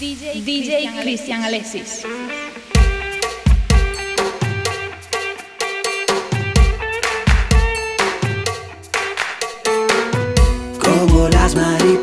DJ, DJ Cristian Alexis. Como las mariposas.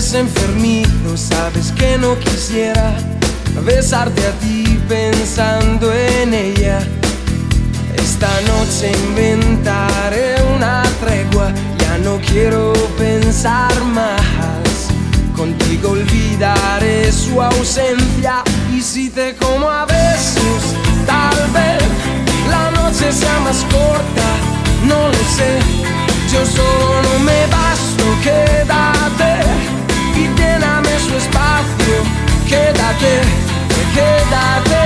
ves sabes que no quisiera besarte a ti pensando en ella. Esta noche inventaré una tregua, ya no quiero pensar más. Contigo olvidaré su ausencia y si te como a besos, tal vez la noche sea más corta, no lo sé. Yo solo no me basto quedar despacio, quédate, quédate.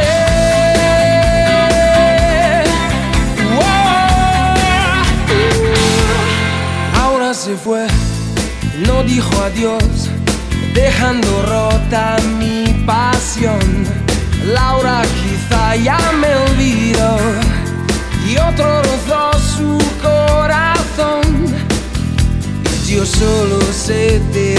Ahora se fue, no dijo adiós, dejando rota mi pasión. Laura quizá ya me olvidó y otro rozó su corazón. Y yo solo sé de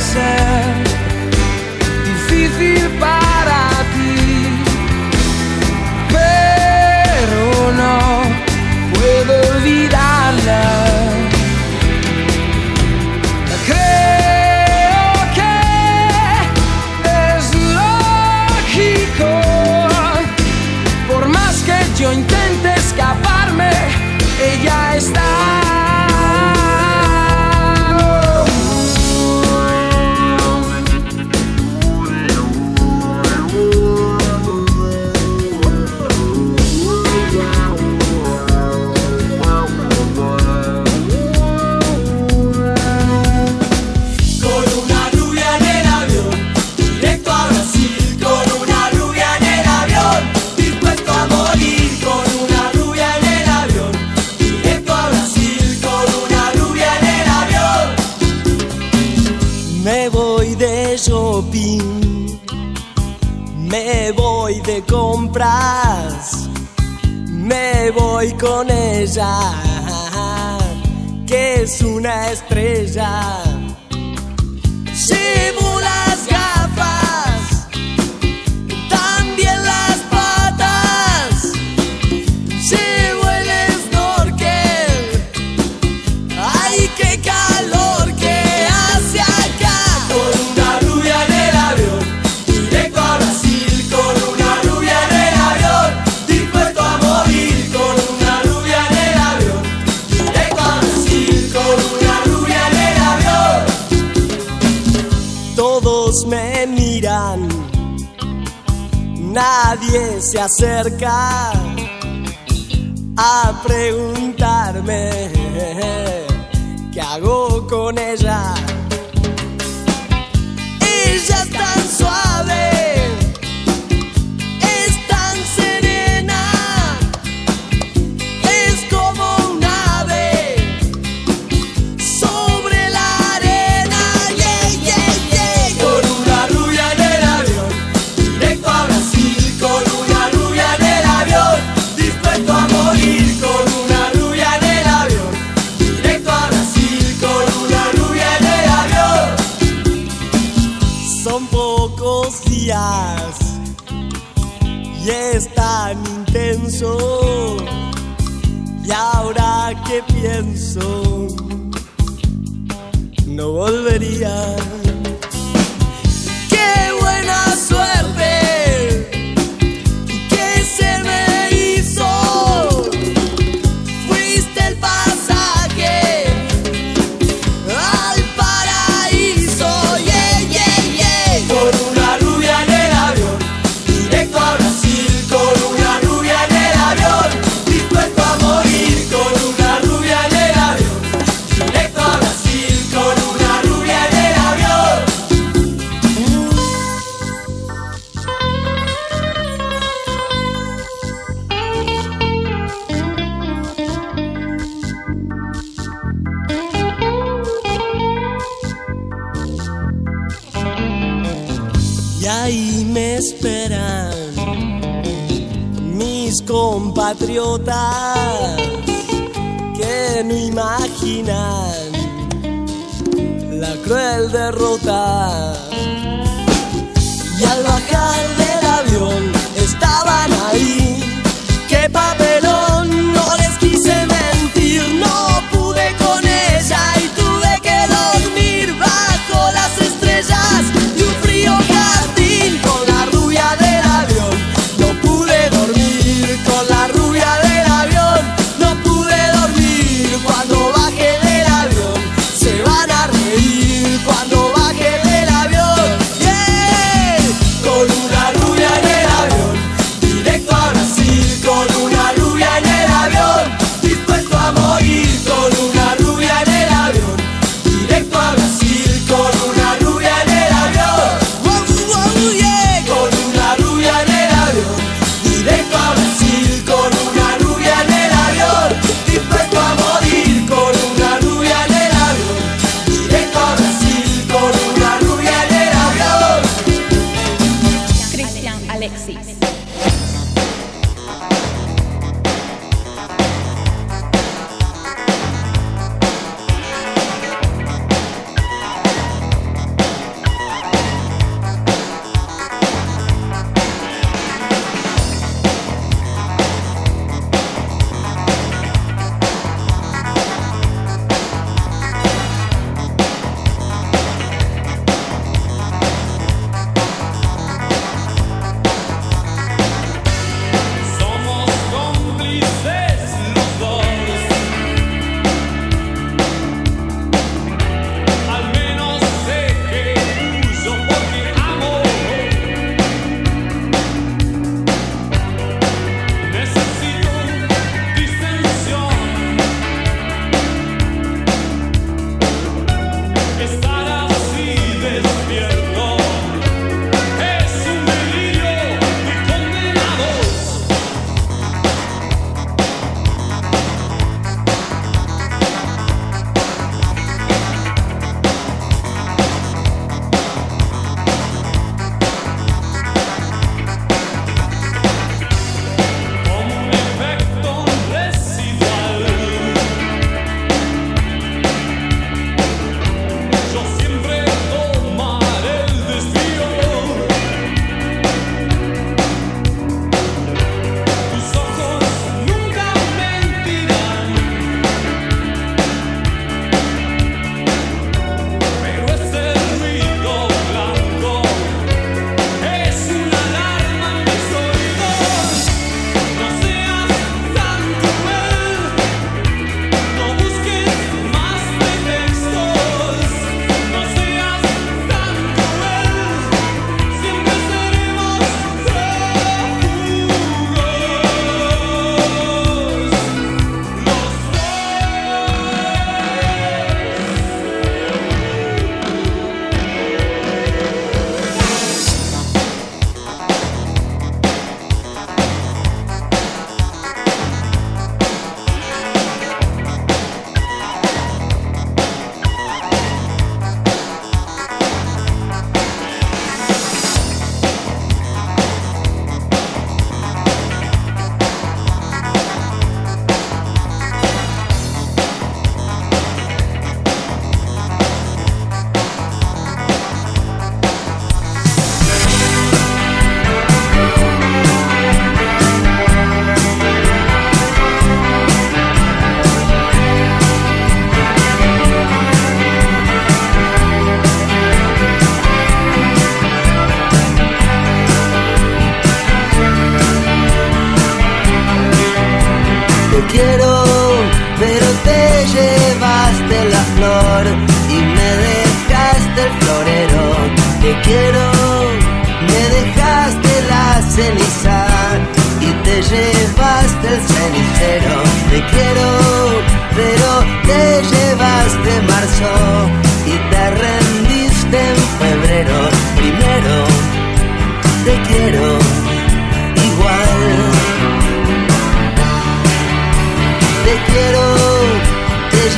necessary cerca.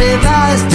Te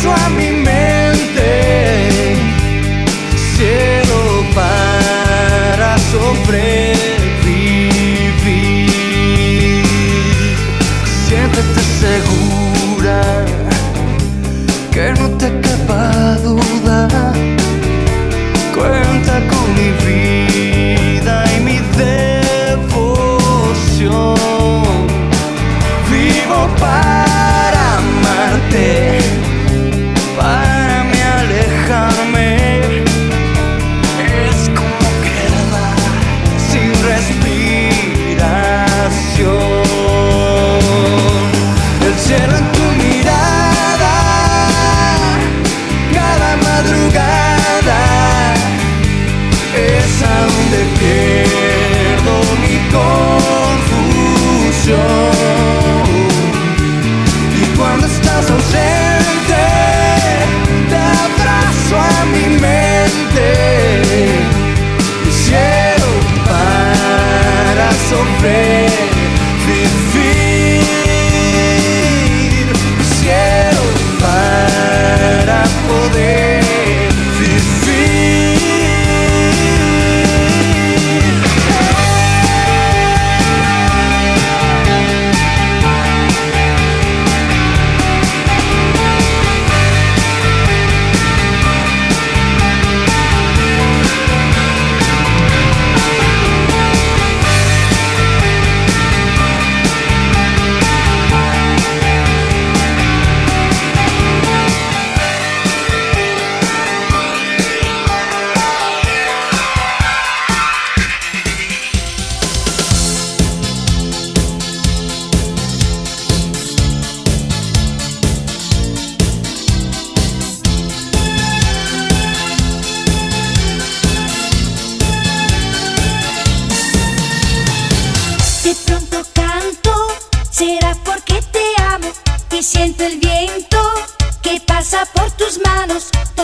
abrazo a mi mente, cielo para sobrevivir. Tus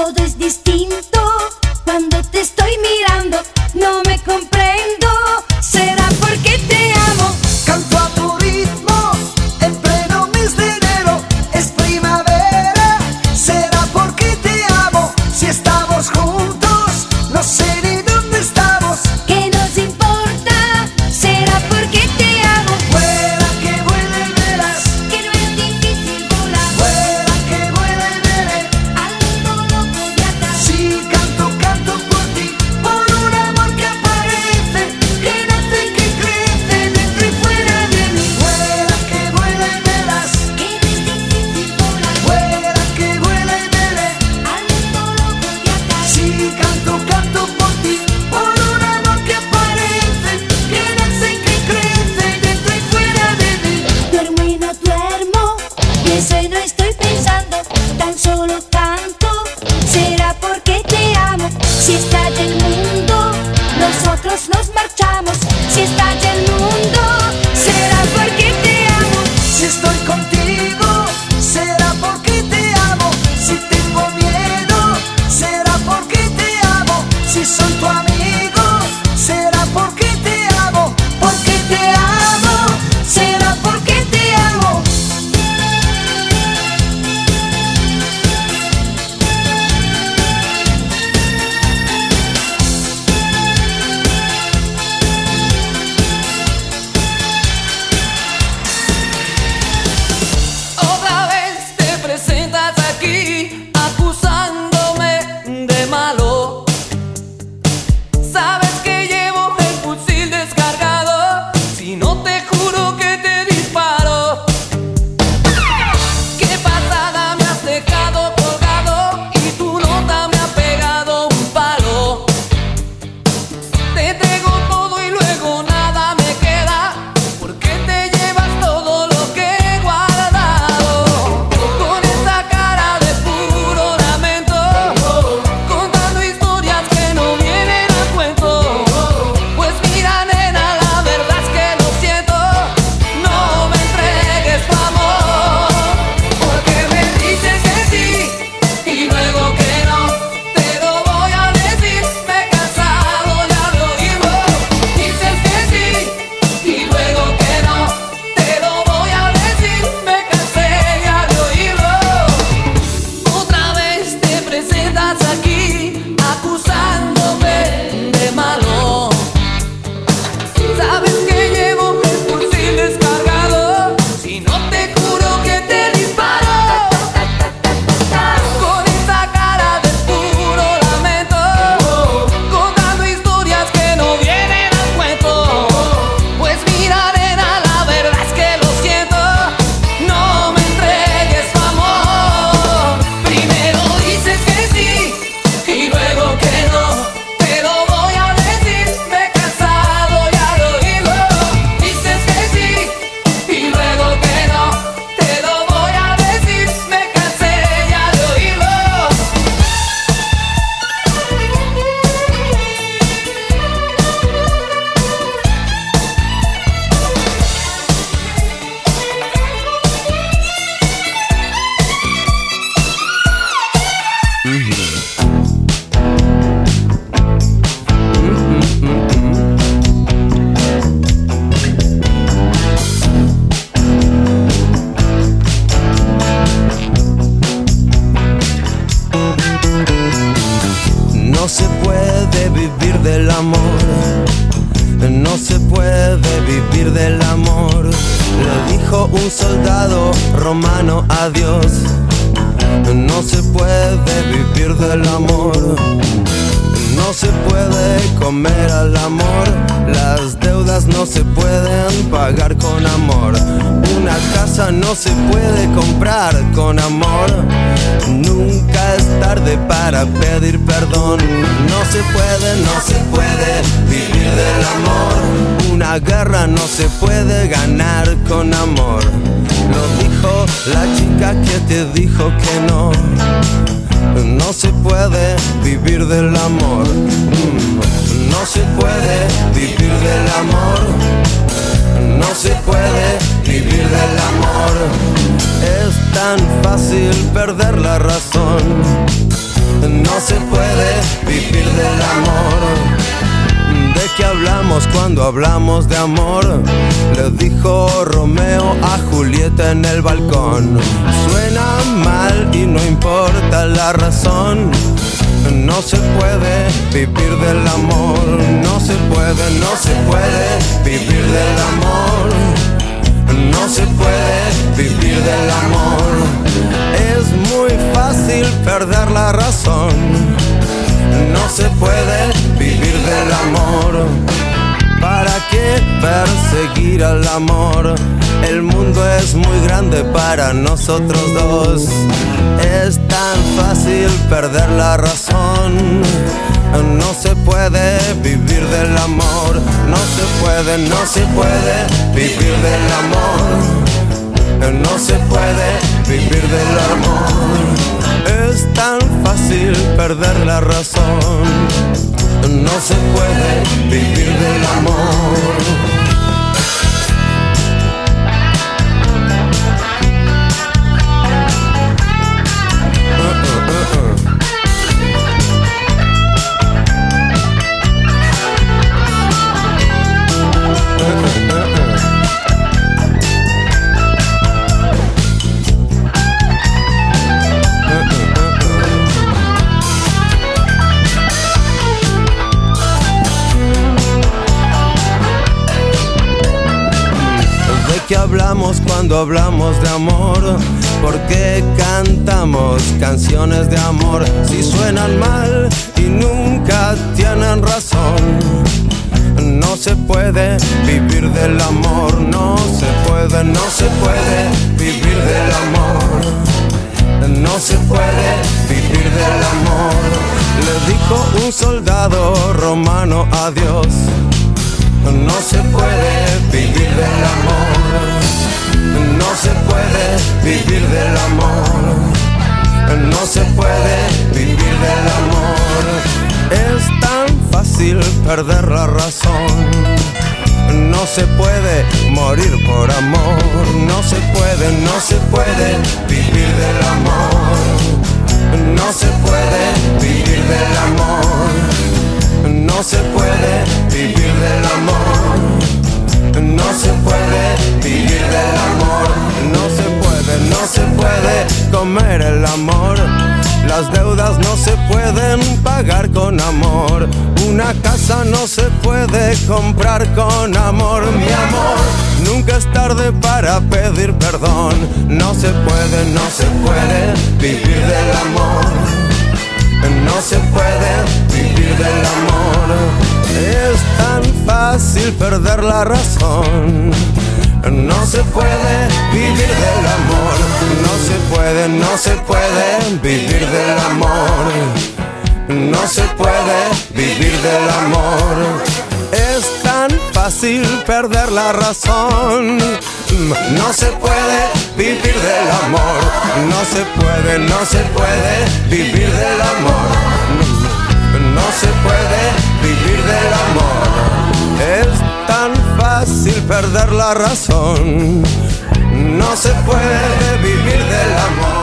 en el balcón. Suena mal y no importa la razón. No se puede vivir del amor. No se puede, no se puede vivir del amor. No se puede vivir del amor. Es muy fácil perder la razón no se puede perseguir al amor? El mundo es muy grande para nosotros dos. Es tan fácil perder la razón. No se puede vivir del amor. No se puede, no se puede vivir del amor. No se puede vivir del amor. Es tan fácil perder la razón. No se puede vivir del amor. Cuando hablamos de amor? ¿Por qué cantamos canciones de amor si suenan mal y nunca tienen razón? No se puede vivir del amor, no se puede, no se puede vivir del amor. No se puede vivir del amor. Le dijo un soldado romano a Dios no se puede vivir del amor. No se puede vivir del amor. No se puede vivir del amor. Es tan fácil perder la razón. No se puede morir por amor. No se puede, no se puede vivir del amor. Las deudas no se pueden pagar con amor. Una casa no se puede comprar con amor. Mi amor, nunca es tarde para pedir perdón. No se puede, no se puede vivir del amor no se puede vivir del amor. Es tan fácil perder la razón. No se puede vivir del amor. No se puede, no se puede vivir del amor. No se puede vivir del amor. Es tan fácil perder la razón. No se puede vivir del amor. No se puede, no se puede vivir del amor. No se puede vivir del amor. Es tan fácil perder la razón. No se puede vivir del amor.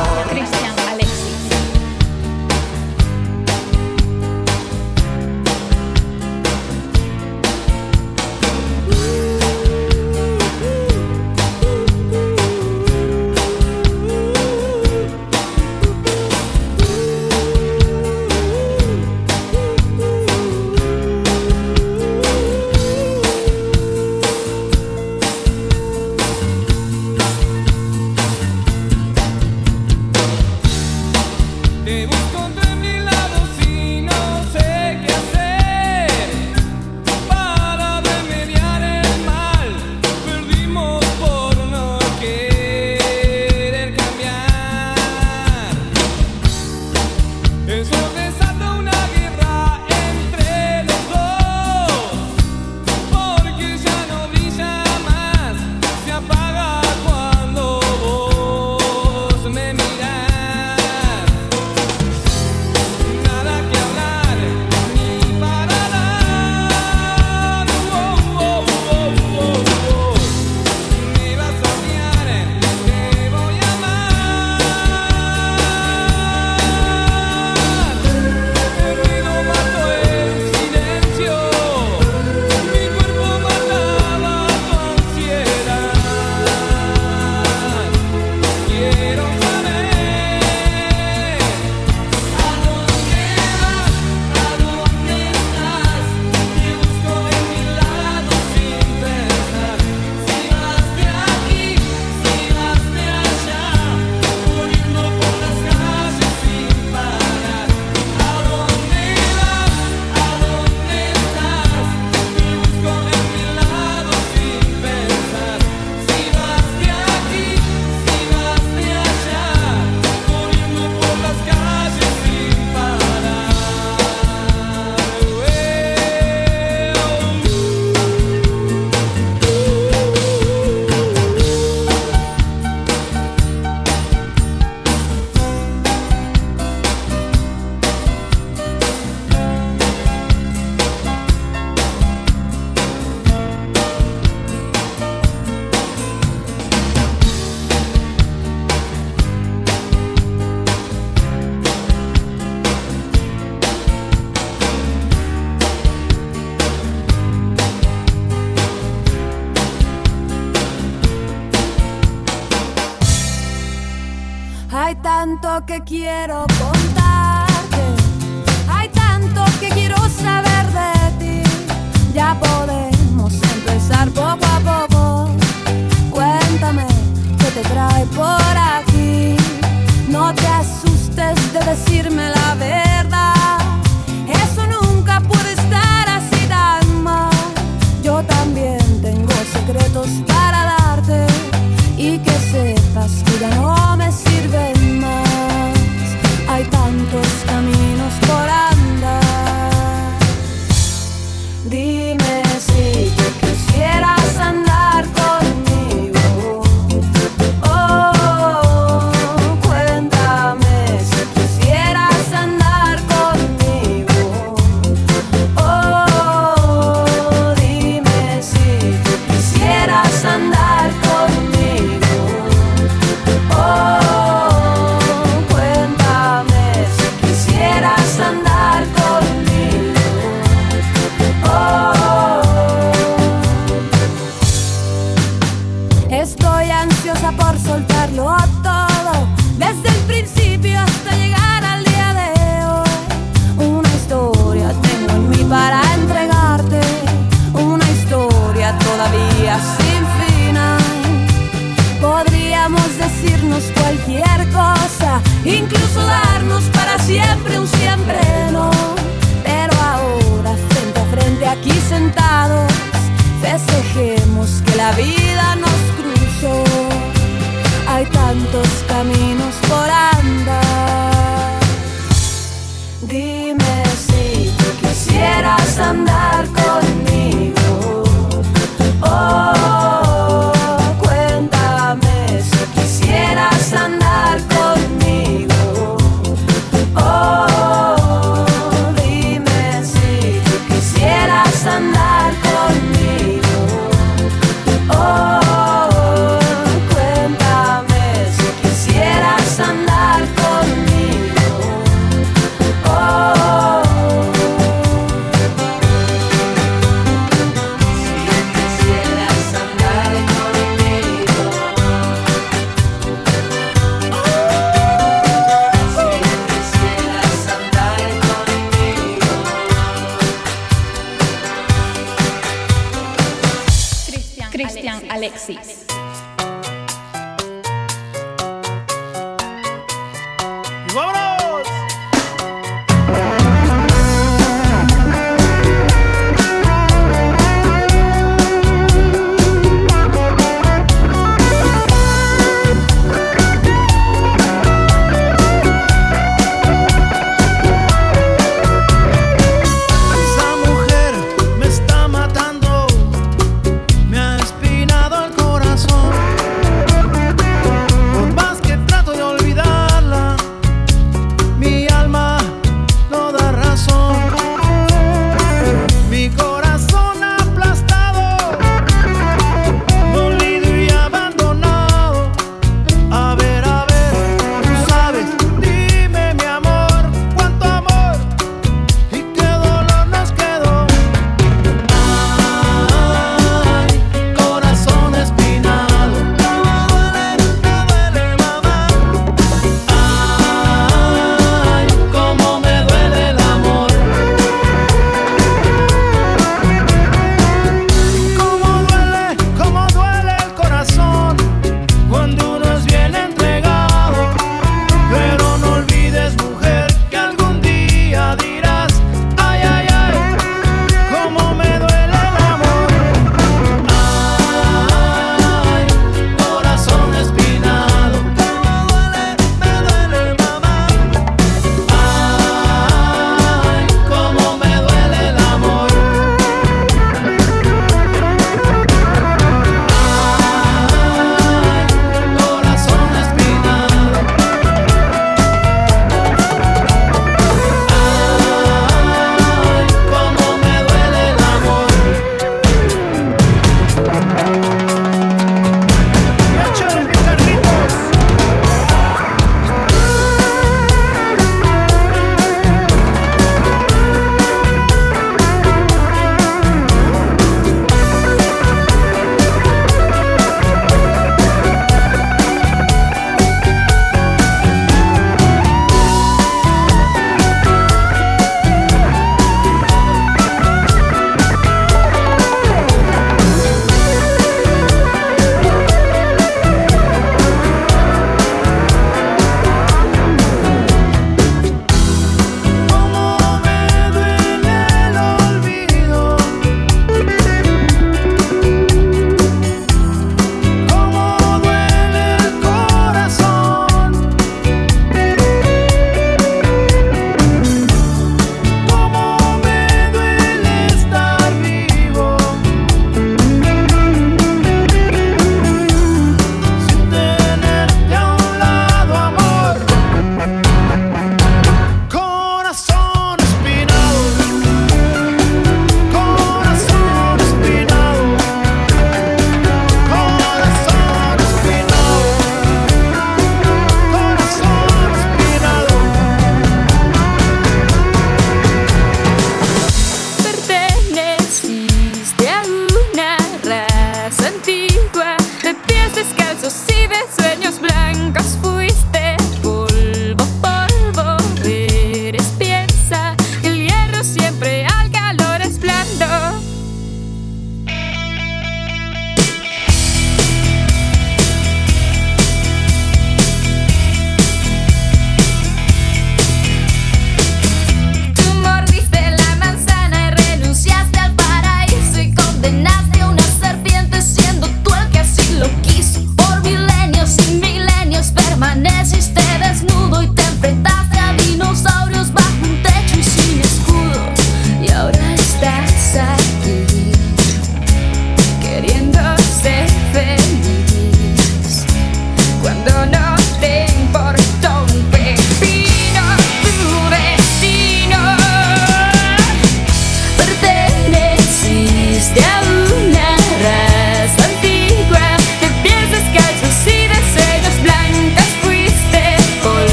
tanto que quiero contarte, hay tanto que quiero saber de ti. Ya podemos empezar poco a poco. Cuéntame qué te trae por aquí. No te asustes de decirme la verdad.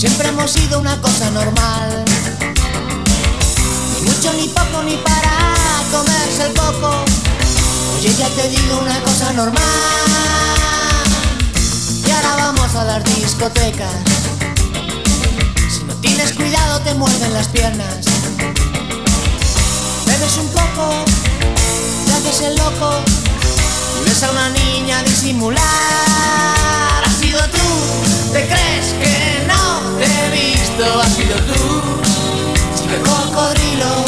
siempre hemos sido una cosa normal. Ni mucho, ni poco, ni para comerse el coco. Oye, ya te digo una cosa normal. Y ahora vamos a las discotecas. Si no tienes cuidado, te muerden las piernas. Bebes un poco, te haces el loco. Y ves a una niña disimular. Has sido tú, te crees que ha sido tú, el cocodrilo,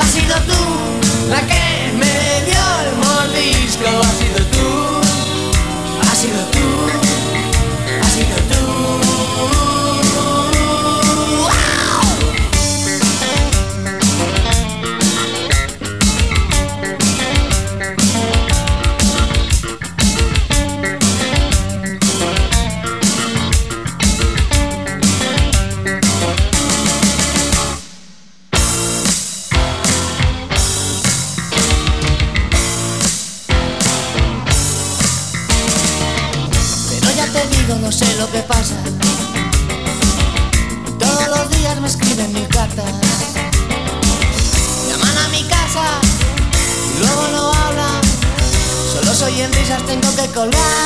ha sido tú, la que me dio el mordisco, ha sido tú, ha sido tú. colgar.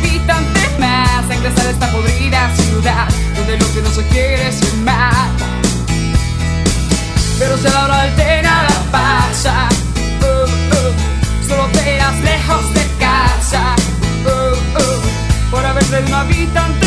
habitantes más a ingresar a esta podrida ciudad donde lo que no se quiere es mata. Pero si a la hora del té nada pasa, oh, oh, solo te das lejos de casa, oh, por haber sido un habitante.